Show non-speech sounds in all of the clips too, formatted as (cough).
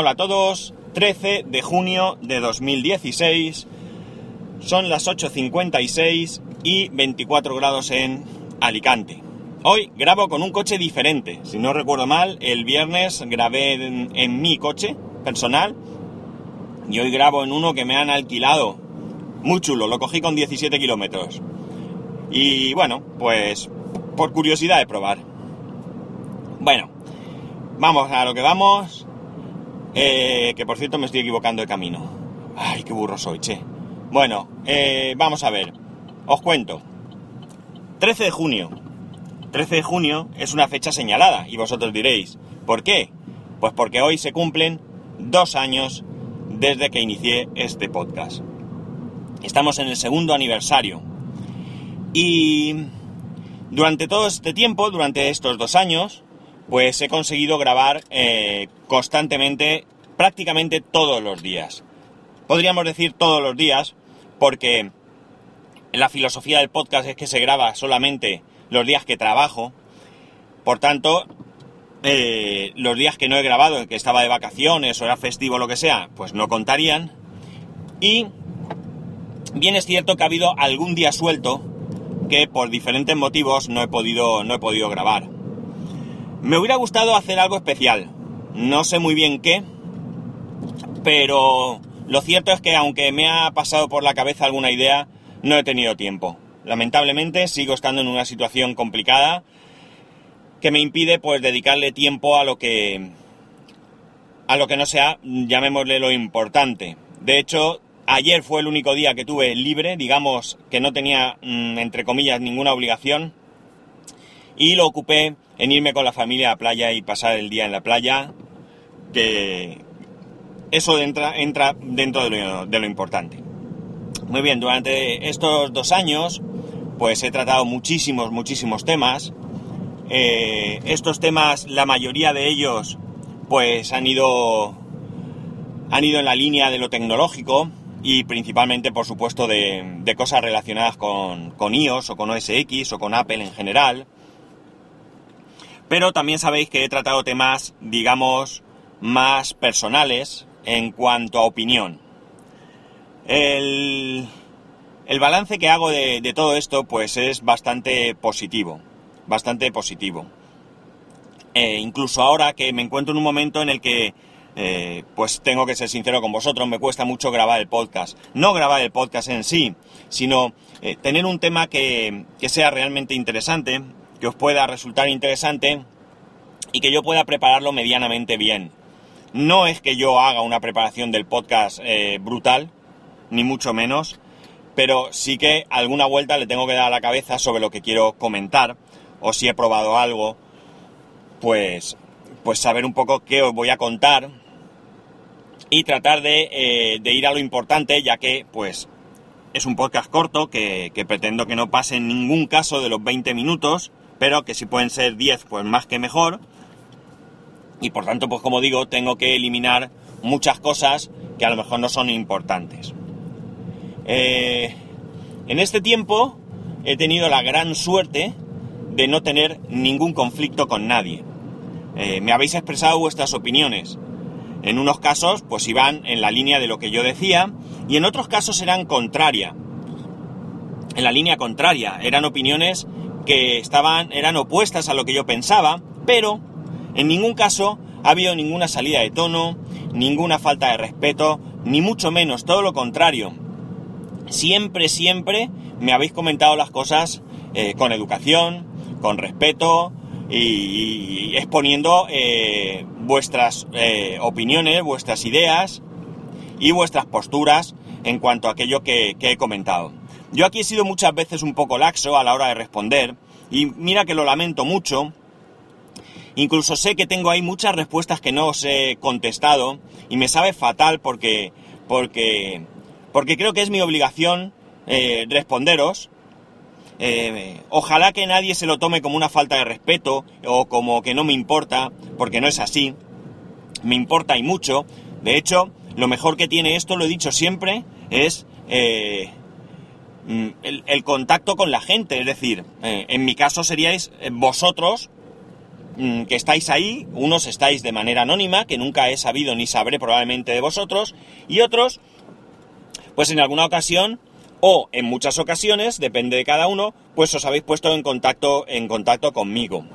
Hola a todos, 13 de junio de 2016, son las 8.56 y 24 grados en Alicante. Hoy grabo con un coche diferente, si no recuerdo mal, el viernes grabé en, mi coche personal y hoy grabo en uno que me han alquilado. Muy chulo, lo cogí con 17 kilómetros. Y bueno, pues por curiosidad de probar. Bueno, vamos a lo que vamos. Eh, que por cierto me estoy equivocando de camino. Ay, qué burro soy, che. Bueno, eh, vamos a ver. Os cuento. 13 de junio. 13 de junio es una fecha señalada y vosotros diréis, ¿por qué? Pues porque hoy se cumplen dos años desde que inicié este podcast. Estamos en el segundo aniversario. Y durante todo este tiempo, durante estos dos años, pues he conseguido grabar eh, constantemente, prácticamente todos los días. Podríamos decir todos los días, porque la filosofía del podcast es que se graba solamente los días que trabajo. Por tanto, eh, los días que no he grabado, que estaba de vacaciones o era festivo o lo que sea, pues no contarían. Y bien es cierto que ha habido algún día suelto que por diferentes motivos no he podido, no he podido grabar. Me hubiera gustado hacer algo especial. No sé muy bien qué, pero lo cierto es que aunque me ha pasado por la cabeza alguna idea, no he tenido tiempo. Lamentablemente sigo estando en una situación complicada que me impide pues dedicarle tiempo a lo que a lo que no sea, llamémosle lo importante. De hecho, ayer fue el único día que tuve libre, digamos que no tenía mm, entre comillas ninguna obligación y lo ocupé en irme con la familia a la playa y pasar el día en la playa, que eso entra, entra dentro de lo, de lo importante. Muy bien, durante estos dos años, pues he tratado muchísimos, muchísimos temas. Eh, estos temas, la mayoría de ellos, pues han ido, han ido en la línea de lo tecnológico y principalmente, por supuesto, de, de cosas relacionadas con, con iOS o con OS X o con Apple en general. Pero también sabéis que he tratado temas, digamos, más personales en cuanto a opinión. El, el balance que hago de, de, todo esto, pues es bastante positivo. Bastante positivo. Eh, incluso ahora que me encuentro en un momento en el que, eh, pues tengo que ser sincero con vosotros, me cuesta mucho grabar el podcast. No grabar el podcast en sí, sino eh, tener un tema que, que sea realmente interesante, que os pueda resultar interesante y que yo pueda prepararlo medianamente bien. No es que yo haga una preparación del podcast eh, brutal, ni mucho menos, pero sí que alguna vuelta le tengo que dar a la cabeza sobre lo que quiero comentar, o si he probado algo, pues, pues saber un poco qué os voy a contar y tratar de, eh, de ir a lo importante, ya que pues es un podcast corto que, que pretendo que no pase en ningún caso de los 20 minutos, pero que si pueden ser 10, pues más que mejor. Y por tanto, pues como digo, tengo que eliminar muchas cosas que a lo mejor no son importantes. Eh, en este tiempo he tenido la gran suerte de no tener ningún conflicto con nadie. Eh, me habéis expresado vuestras opiniones. En unos casos, pues iban en la línea de lo que yo decía, y en otros casos eran contraria. En la línea contraria, eran opiniones que estaban, eran opuestas a lo que yo pensaba, pero en ningún caso ha habido ninguna salida de tono, ninguna falta de respeto, ni mucho menos, todo lo contrario. Siempre, siempre me habéis comentado las cosas eh, con educación, con respeto y, exponiendo eh, vuestras eh, opiniones, vuestras ideas y vuestras posturas en cuanto a aquello que, que he comentado. Yo aquí he sido muchas veces un poco laxo a la hora de responder y mira que lo lamento mucho. Incluso sé que tengo ahí muchas respuestas que no os he contestado y me sabe fatal porque porque porque creo que es mi obligación eh, responderos. Eh, ojalá que nadie se lo tome como una falta de respeto o como que no me importa, porque no es así. Me importa y mucho. De hecho, lo mejor que tiene esto, lo he dicho siempre, es eh, el, el, contacto con la gente. Es decir, eh, en mi caso seríais eh, vosotros mm, que estáis ahí, unos estáis de manera anónima, que nunca he sabido ni sabré probablemente de vosotros, y otros, pues en alguna ocasión, o en muchas ocasiones, depende de cada uno, pues os habéis puesto en contacto, en contacto conmigo.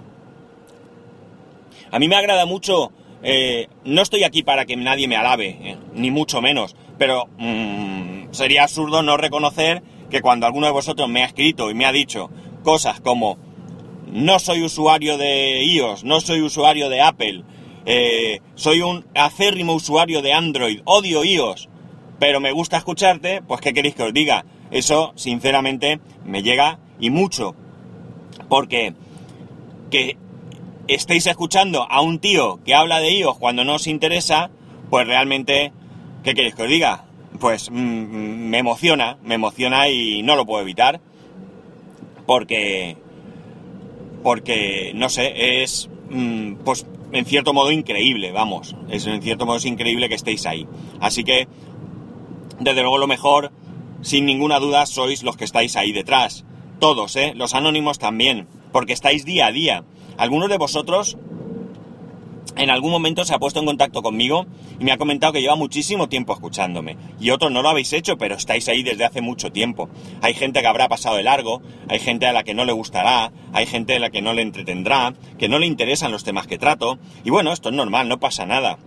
A mí me agrada mucho, eh, no estoy aquí para que nadie me alabe, ni mucho menos, pero mm, sería absurdo no reconocer que cuando alguno de vosotros me ha escrito y me ha dicho cosas como no soy usuario de iOS, no soy usuario de Apple, eh, soy un acérrimo usuario de Android, odio iOS, pero me gusta escucharte, pues ¿qué queréis que os diga? Eso, sinceramente, me llega y mucho. Porque que estéis escuchando a un tío que habla de iOS cuando no os interesa, pues realmente, ¿qué queréis que os diga? Pues mm, me emociona, me emociona y no lo puedo evitar. Porque porque, no sé, es, mm, pues, en cierto modo increíble, vamos, es en cierto modo es increíble que estéis ahí. Así que, desde luego lo mejor, sin ninguna duda, sois los que estáis ahí detrás. Todos, ¿eh? Los anónimos también, porque estáis día a día. Algunos de vosotros en algún momento se ha puesto en contacto conmigo y me ha comentado que lleva muchísimo tiempo escuchándome. Y otros no lo habéis hecho, pero estáis ahí desde hace mucho tiempo. Hay gente que habrá pasado de largo, hay gente a la que no le gustará, hay gente a la que no le entretendrá, que no le interesan los temas que trato. Y bueno, esto es normal, no pasa nada.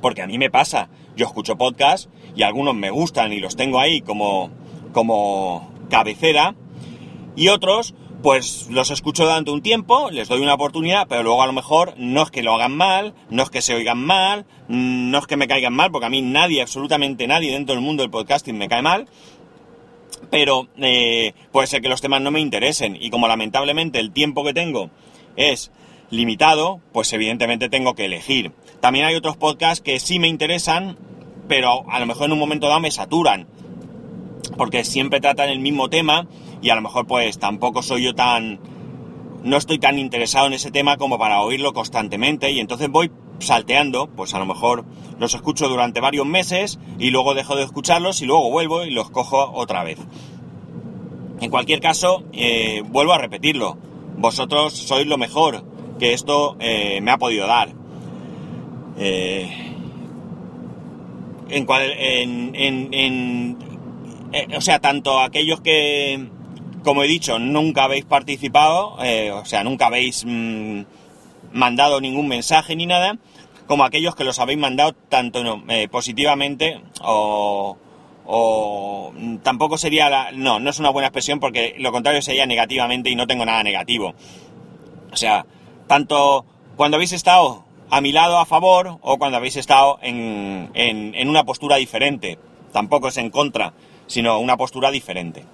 Porque a mí me pasa. Yo escucho podcasts y algunos me gustan y los tengo ahí como, como cabecera. Y otros pues los escucho durante un tiempo, les doy una oportunidad, pero luego a lo mejor no es que lo hagan mal, no es que se oigan mal, no es que me caigan mal, porque a mí nadie, absolutamente nadie dentro del mundo del podcasting me cae mal, pero eh, puede ser que los temas no me interesen y como lamentablemente el tiempo que tengo es limitado, pues evidentemente tengo que elegir. También hay otros podcasts que sí me interesan, pero a lo mejor en un momento dado me saturan, porque siempre tratan el mismo tema y a lo mejor pues tampoco soy yo tan... no estoy tan interesado en ese tema como para oírlo constantemente y entonces voy salteando, pues a lo mejor los escucho durante varios meses y luego dejo de escucharlos y luego vuelvo y los cojo otra vez. En cualquier caso, eh, vuelvo a repetirlo, vosotros sois lo mejor que esto eh, me ha podido dar. Eh, en, en, en, o sea, tanto aquellos que, como he dicho, nunca habéis participado, eh, o sea, nunca habéis mm, mandado ningún mensaje ni nada, como aquellos que los habéis mandado tanto eh, positivamente o, o, tampoco sería la... No, no es una buena expresión porque lo contrario sería negativamente y no tengo nada negativo. O sea, tanto cuando habéis estado a mi lado a favor o cuando habéis estado en, en, en una postura diferente. Tampoco es en contra, sino una postura diferente.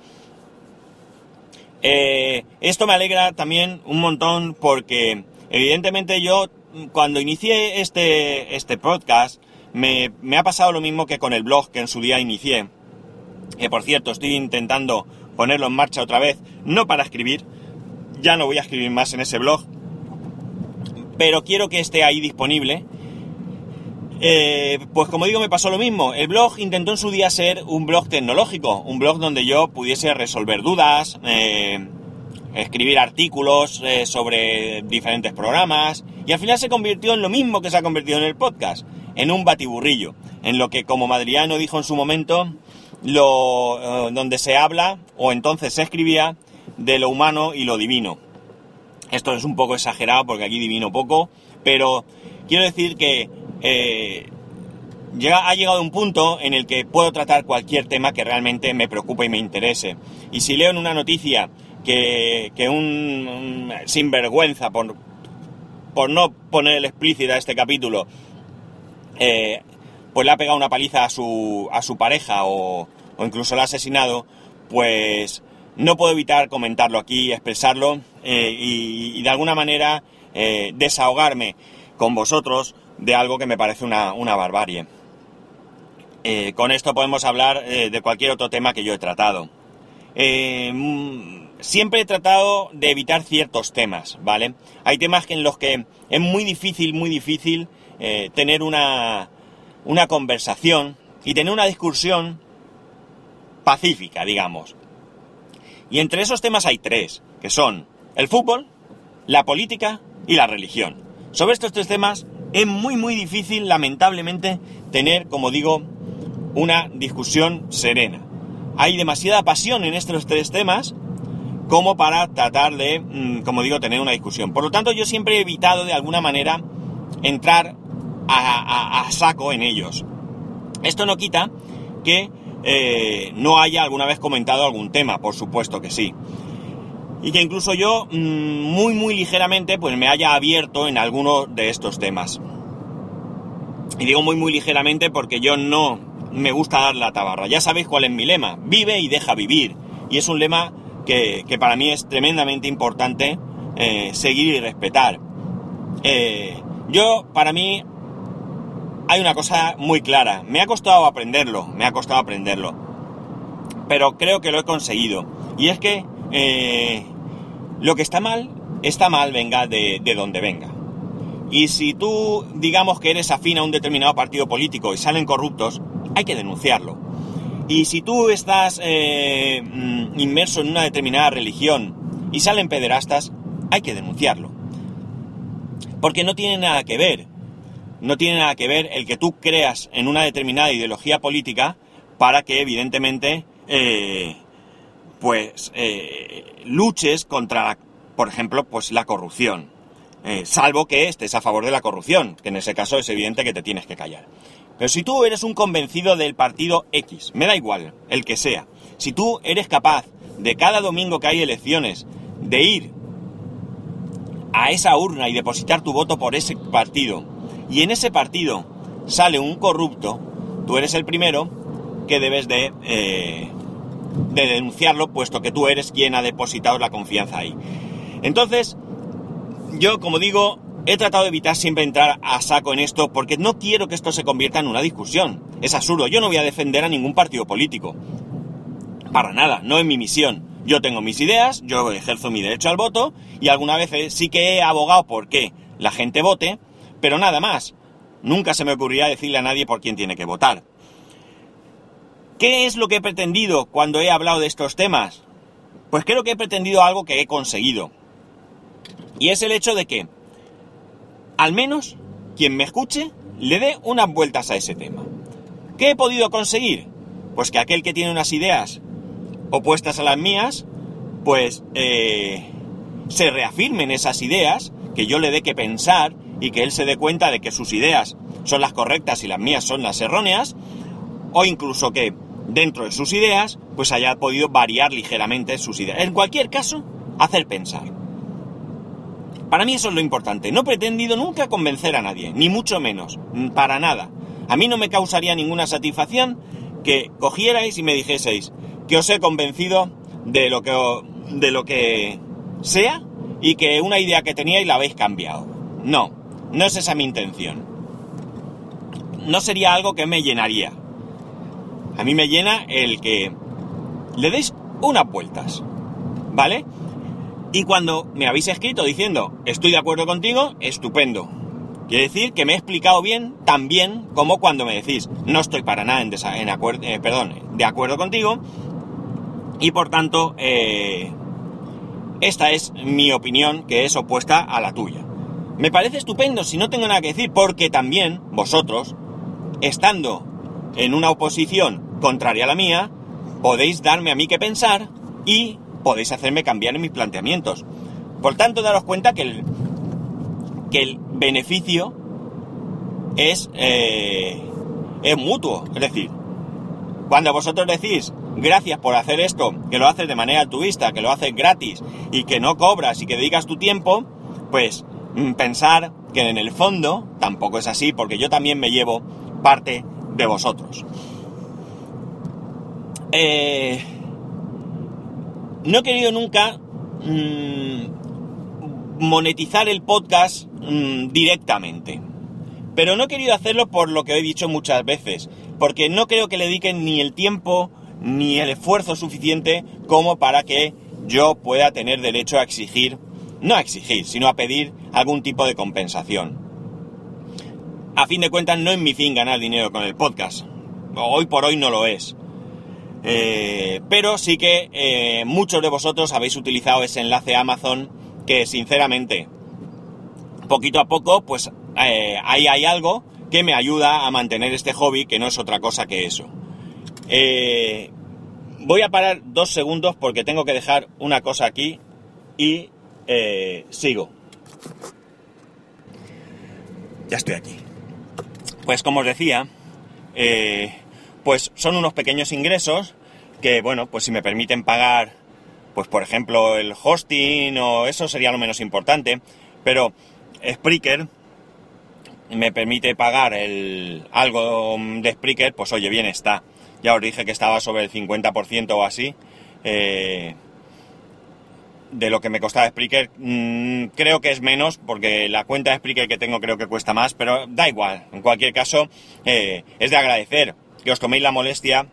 Eh, esto me alegra también un montón porque evidentemente yo cuando inicié este, este podcast me, ha pasado lo mismo que con el blog que en su día inicié. Que por cierto estoy intentando ponerlo en marcha otra vez, no para escribir, ya no voy a escribir más en ese blog, pero quiero que esté ahí disponible eh, pues como digo, me pasó lo mismo. El blog intentó en su día ser un blog tecnológico, un blog donde yo pudiese resolver dudas, eh, escribir artículos eh, sobre diferentes programas, y al final se convirtió en lo mismo que se ha convertido en el podcast, en un batiburrillo, en lo que como Madriano dijo en su momento, lo, donde se habla, o entonces se escribía, de lo humano y lo divino. Esto es un poco exagerado porque aquí divino poco, pero quiero decir que eh, ha llegado un punto en el que puedo tratar cualquier tema que realmente me preocupe y me interese. Y si leo en una noticia que, un, sinvergüenza, por, por no poner el explícito a este capítulo, eh, pues le ha pegado una paliza a su, a su pareja o, incluso la ha asesinado, pues no puedo evitar comentarlo aquí, expresarlo eh, y, de alguna manera eh, desahogarme con vosotros de algo que me parece una, barbarie. Eh, con esto podemos hablar eh, de cualquier otro tema que yo he tratado. Eh, mm, siempre he tratado de evitar ciertos temas, ¿vale? Hay temas en los que es muy difícil, muy difícil tener una, una conversación y tener una discusión pacífica, digamos. Y entre esos temas hay tres, que son el fútbol, la política y la religión. Sobre estos tres temas es muy muy difícil, lamentablemente, tener, como digo, una discusión serena. Hay demasiada pasión en estos tres temas como para tratar de, mm, como digo, tener una discusión. Por lo tanto, yo siempre he evitado de alguna manera entrar a, saco en ellos. Esto no quita que eh, no haya alguna vez comentado algún tema, por supuesto que sí. Y que incluso yo, mm, muy muy ligeramente, pues me haya abierto en alguno de estos temas. Y digo muy muy ligeramente porque yo no me gusta dar la tabarra. Ya sabéis cuál es mi lema. Vive y deja vivir. Y es un lema que, para mí es tremendamente importante eh, seguir y respetar. Eh, yo, para mí, hay una cosa muy clara. Me ha costado aprenderlo, me ha costado aprenderlo. Pero creo que lo he conseguido. Y es que eh, lo que está mal, está mal, venga de, de donde venga. Y si tú, digamos que eres afín a un determinado partido político y salen corruptos, hay que denunciarlo. Y si tú estás eh, mm, inmerso en una determinada religión y salen pederastas, hay que denunciarlo. Porque no tiene nada que ver. No tiene nada que ver el que tú creas en una determinada ideología política para que evidentemente eh, pues eh, luches contra, por ejemplo, pues la corrupción. salvo que estés a favor de la corrupción, que en ese caso es evidente que te tienes que callar. Pero si tú eres un convencido del partido X, me da igual, el que sea, si tú eres capaz de cada domingo que hay elecciones, de ir a esa urna y depositar tu voto por ese partido, y en ese partido sale un corrupto, tú eres el primero que debes de, eh, de denunciarlo, puesto que tú eres quien ha depositado la confianza ahí. Entonces, yo, como digo, He tratado de evitar siempre entrar a saco en esto porque no quiero que esto se convierta en una discusión. Es absurdo, yo no voy a defender a ningún partido político. Para nada, no es mi misión. Yo tengo mis ideas, yo ejerzo mi derecho al voto y alguna vez sí que he abogado por que la gente vote, pero nada más. Nunca se me ocurrirá decirle a nadie por quién tiene que votar. ¿Qué es lo que he pretendido cuando he hablado de estos temas? Pues creo que he pretendido algo que he conseguido. Y es el hecho de que al menos quien me escuche le dé unas vueltas a ese tema. ¿Qué he podido conseguir? Pues que aquel que tiene unas ideas opuestas a las mías, pues eh, se reafirmen esas ideas, que yo le dé que pensar y que él se dé cuenta de que sus ideas son las correctas y las mías son las erróneas, o incluso que dentro de sus ideas, pues haya podido variar ligeramente sus ideas. En cualquier caso, hacer pensar. Para mí eso es lo importante. No he pretendido nunca convencer a nadie, ni mucho menos, para nada. A mí no me causaría ninguna satisfacción que cogierais y me dijeseis que os he convencido de lo que, de lo que sea y que una idea que teníais la habéis cambiado. No, no es esa mi intención. No sería algo que me llenaría. A mí me llena el que le deis unas vueltas. ¿Vale? Y cuando me habéis escrito diciendo estoy de acuerdo contigo, estupendo. Quiere decir que me he explicado bien, tan bien como cuando me decís no estoy para nada en, en acuerdo, eh, perdón, de acuerdo contigo. Y por tanto, eh, esta es mi opinión que es opuesta a la tuya. Me parece estupendo si no tengo nada que decir, porque también vosotros, estando en una oposición contraria a la mía, podéis darme a mí que pensar y podéis hacerme cambiar en mis planteamientos. Por tanto, daros cuenta que el, que el beneficio es, eh, es mutuo. Es decir, cuando vosotros decís gracias por hacer esto, que lo haces de manera altruista, que lo haces gratis y que no cobras y que dedicas tu tiempo, pues mm, pensar que en el fondo tampoco es así, porque yo también me llevo parte de vosotros. Eh, no he querido nunca mm, monetizar el podcast mm, directamente. Pero no he querido hacerlo por lo que he dicho muchas veces, porque no creo que le dediquen ni el tiempo ni el esfuerzo suficiente como para que yo pueda tener derecho a exigir, no a exigir, sino a pedir algún tipo de compensación. A fin de cuentas, no es mi fin ganar dinero con el podcast. Hoy por hoy no lo es. Eh, pero sí que eh, muchos de vosotros habéis utilizado ese enlace Amazon que sinceramente poquito a poco, pues eh, ahí hay algo que me ayuda a mantener este hobby, que no es otra cosa que eso. Voy a parar dos segundos porque tengo que dejar una cosa aquí y sigo. Ya estoy aquí. Pues como os decía, pues son unos pequeños ingresos que, bueno, pues si me permiten pagar, pues por ejemplo el hosting o eso sería lo menos importante, pero Spreaker me permite pagar el, algo de Spreaker, pues oye, bien está. Ya os dije que estaba sobre el 50% o así. Eh, de lo que me costaba Spreaker, mm, creo que es menos, porque la cuenta de Spreaker que tengo creo que cuesta más, pero da igual. En cualquier caso, eh, es de agradecer que os toméis la molestia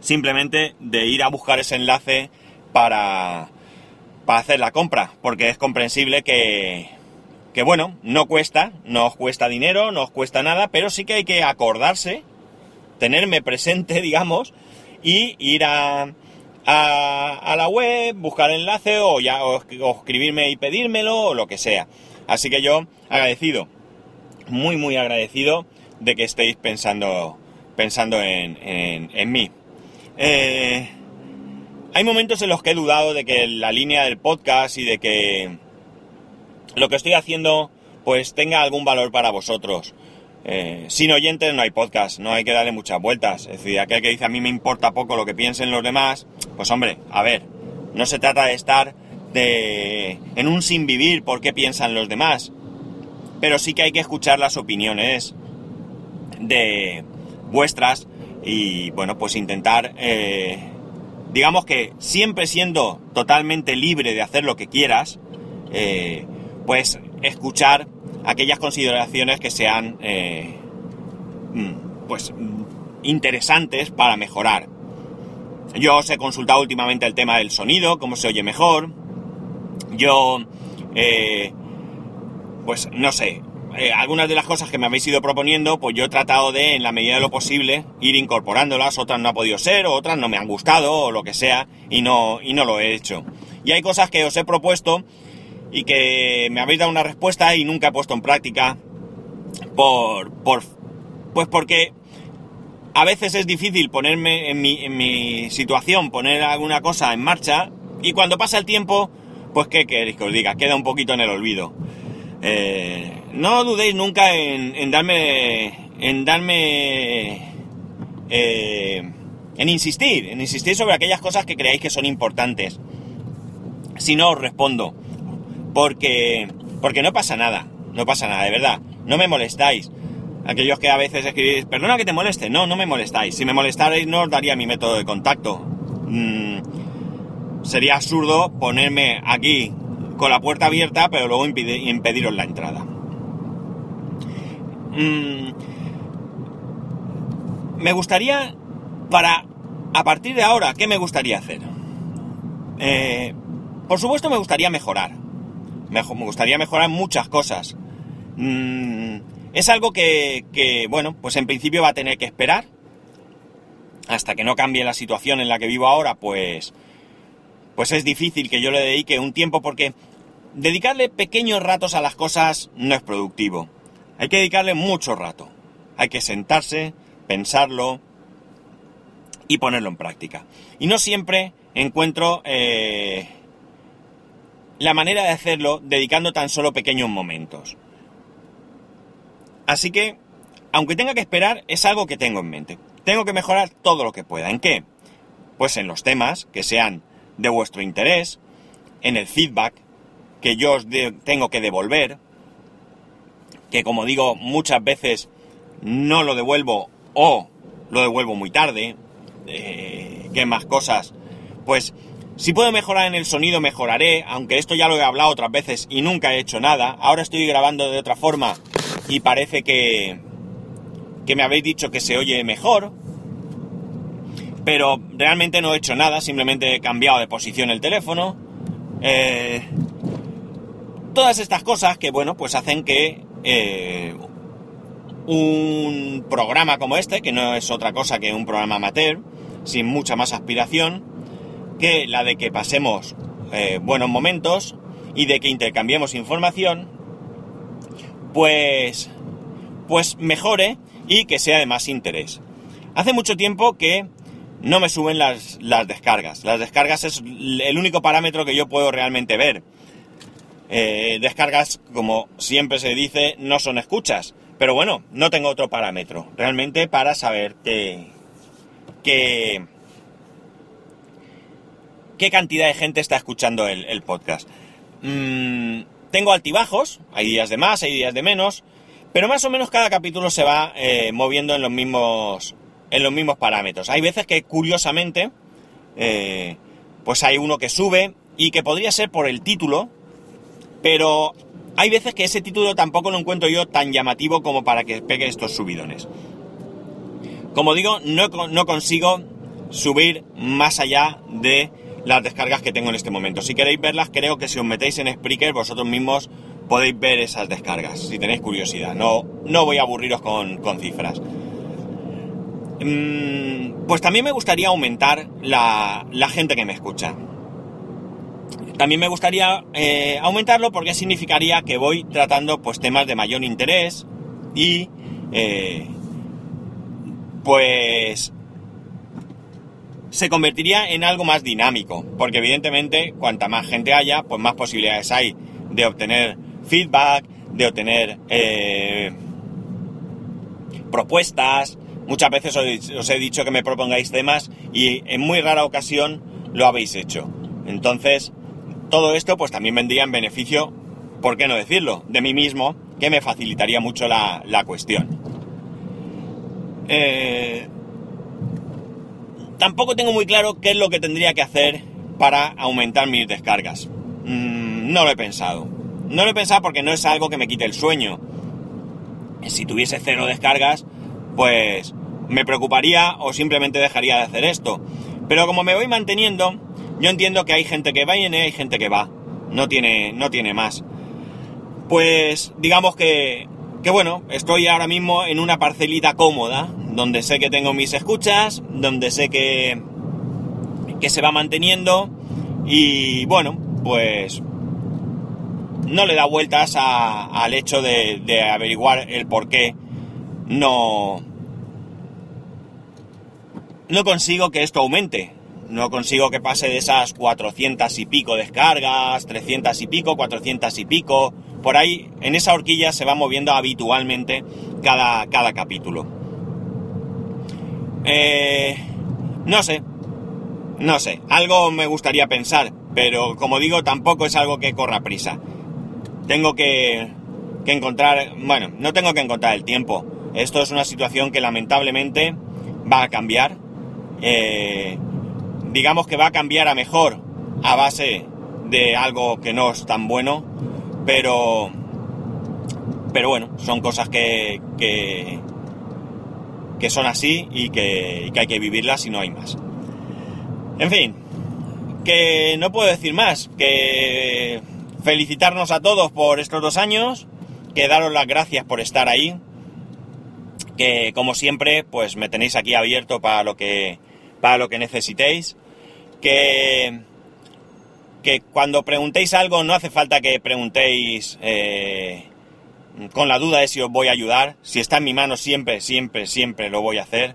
simplemente de ir a buscar ese enlace para, para hacer la compra, porque es comprensible que, que bueno, no cuesta, no os cuesta dinero, no os cuesta nada, pero sí que hay que acordarse, tenerme presente, (laughs) digamos, y ir a, a, la web, buscar el enlace o, ya, o, escribirme y pedírmelo o lo que sea. Así que yo agradecido, muy muy agradecido de que estéis pensando, pensando en, en, mí. Eh, hay momentos en los que he dudado de que la línea del podcast y de que lo que estoy haciendo pues tenga algún valor para vosotros. Eh, sin oyentes no hay podcast, no hay que darle muchas vueltas. Es decir, aquel que dice a mí me importa poco lo que piensen los demás, pues hombre, a ver, no se trata de estar de, en un sin vivir por qué piensan los demás, pero sí que hay que escuchar las opiniones de vuestras y bueno, pues intentar, eh, digamos que siempre siendo totalmente libre de hacer lo que quieras, eh, pues escuchar aquellas consideraciones que sean eh, mm, pues interesantes para mejorar. Yo os he consultado últimamente el tema del sonido, cómo se oye mejor. Yo, pues no sé, eh, algunas de las cosas que me habéis ido proponiendo, pues yo he tratado de, en la medida de lo posible, ir incorporándolas. Otras no ha podido ser, otras no me han gustado, o lo que sea, y no, y no lo he hecho. Y hay cosas que os he propuesto y que me habéis dado una respuesta y nunca he puesto en práctica por, por pues porque a veces es difícil ponerme en mi, en mi situación, poner alguna cosa en marcha y cuando pasa el tiempo, pues qué queréis que os diga, queda un poquito en el olvido. Eh, no dudéis nunca en, darme, en darme, eh, en insistir, en insistir sobre aquellas cosas que creáis que son importantes. Si no os respondo, porque, porque no pasa nada, no pasa nada, de verdad, no me molestáis. Aquellos que a veces escribís, perdona que te moleste, no, no me molestáis. Si me molestarais no os daría mi método de contacto. Mm, sería absurdo ponerme aquí con la puerta abierta, pero luego impediros la entrada. Mm, me gustaría, para, a partir de ahora, ¿qué me gustaría hacer? Eh, por supuesto me gustaría mejorar me, gustaría mejorar muchas cosas. Mm, es algo que, que, bueno, pues en principio va a tener que esperar. Hasta que no cambie la situación en la que vivo ahora, pues, pues es difícil que yo le dedique un tiempo porque dedicarle pequeños ratos a las cosas no es productivo. Hay que dedicarle mucho rato. Hay que sentarse, pensarlo y ponerlo en práctica. Y no siempre encuentro eh, la manera de hacerlo dedicando tan solo pequeños momentos. Así que, aunque tenga que esperar, es algo que tengo en mente. Tengo que mejorar todo lo que pueda. ¿En qué? Pues en los temas que sean de vuestro interés, en el feedback que yo os tengo que devolver, que como digo muchas veces no lo devuelvo o lo devuelvo muy tarde, eh, que más cosas, pues si puedo mejorar en el sonido, mejoraré, aunque esto ya lo he hablado otras veces y nunca he hecho nada. Ahora estoy grabando de otra forma y parece que, que me habéis dicho que se oye mejor. Pero realmente no he hecho nada, simplemente he cambiado de posición el teléfono. Eh, todas estas cosas que, bueno, pues hacen que eh, un programa como este, que no es otra cosa que un programa amateur, sin mucha más aspiración, que la de que pasemos eh, buenos momentos y de que intercambiemos información, pues, pues mejore y que sea de más interés. Hace mucho tiempo que no me suben las, las descargas. Las descargas es el único parámetro que yo puedo realmente ver. Eh, descargas, como siempre se dice, no son escuchas. Pero bueno, no tengo otro parámetro realmente para saber qué, qué, qué cantidad de gente está escuchando el, podcast. Mm, tengo altibajos, hay días de más, hay días de menos, pero más o menos cada capítulo se va eh, moviendo en los mismos en los mismos parámetros. Hay veces que curiosamente, eh, pues hay uno que sube y que podría ser por el título, pero hay veces que ese título tampoco lo encuentro yo tan llamativo como para que pegue estos subidones. Como digo, no, no consigo subir más allá de las descargas que tengo en este momento. Si queréis verlas, creo que si os metéis en Spreaker, vosotros mismos podéis ver esas descargas, si tenéis curiosidad. No, no voy a aburriros con, con cifras. Mm, pues también me gustaría aumentar la, gente que me escucha. También me gustaría eh, aumentarlo porque significaría que voy tratando pues temas de mayor interés y eh, pues se convertiría en algo más dinámico, porque evidentemente cuanta más gente haya, pues más posibilidades hay de obtener feedback, de obtener eh, propuestas, Muchas veces os, he dicho que me propongáis temas y en muy rara ocasión lo habéis hecho. Entonces, todo esto pues también vendría en beneficio, ¿por qué no decirlo?, de mí mismo, que me facilitaría mucho la, cuestión. Eh, tampoco tengo muy claro qué es lo que tendría que hacer para aumentar mis descargas. Mm, no lo he pensado. No lo he pensado porque no es algo que me quite el sueño. Si tuviese cero descargas, pues me preocuparía o simplemente dejaría de hacer esto. Pero como me voy manteniendo, yo entiendo que hay gente que va y hay gente que va. No tiene, no tiene más. Pues digamos que, que bueno, estoy ahora mismo en una parcelita cómoda, donde sé que tengo mis escuchas, donde sé que, que se va manteniendo y bueno, pues no le da vueltas al hecho de, de averiguar el por qué no, no consigo que esto aumente. No consigo que pase de esas 400 y pico descargas, 300 y pico, 400 y pico. Por ahí, en esa horquilla se va moviendo habitualmente cada, cada capítulo. Eh, no sé, no sé, algo me gustaría pensar, pero como digo, tampoco es algo que corra prisa. Tengo que, que encontrar, bueno, no tengo que encontrar el tiempo. Esto es una situación que lamentablemente va a cambiar eh, digamos que va a cambiar a mejor a base de algo que no es tan bueno, pero, pero bueno, son cosas que, que, son así y que, hay que vivirlas y no hay más. En fin, que no puedo decir más, que felicitarnos a todos por estos dos años, que daros las gracias por estar ahí, que como siempre, pues me tenéis aquí abierto para lo que para lo que necesitéis. Que, que cuando preguntéis algo no hace falta que preguntéis eh, con la duda de si os voy a ayudar. Si está en mi mano siempre, siempre, siempre lo voy a hacer.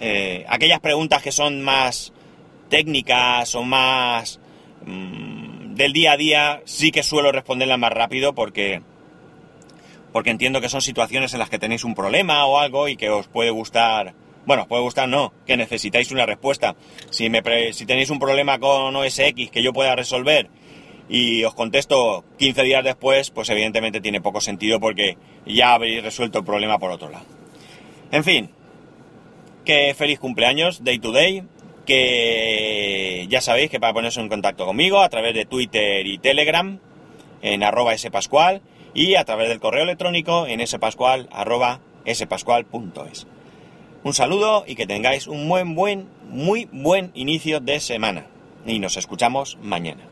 Eh, aquellas preguntas que son más técnicas o más mm, del día a día, sí que suelo responderlas más rápido porque porque entiendo que son situaciones en las que tenéis un problema o algo y que os puede gustar bueno, puede gustar no, que necesitáis una respuesta. Si, me si tenéis un problema con OSX que yo pueda resolver y os contesto 15 días después, pues evidentemente tiene poco sentido porque ya habéis resuelto el problema por otro lado. En fin, que feliz cumpleaños, day to day, que ya sabéis que para ponerse en contacto conmigo a través de Twitter y Telegram en arroba spascual y a través del correo electrónico en spascual arroba spascual.es. Un saludo y que tengáis un buen, buen, muy buen inicio de semana. Y nos escuchamos mañana.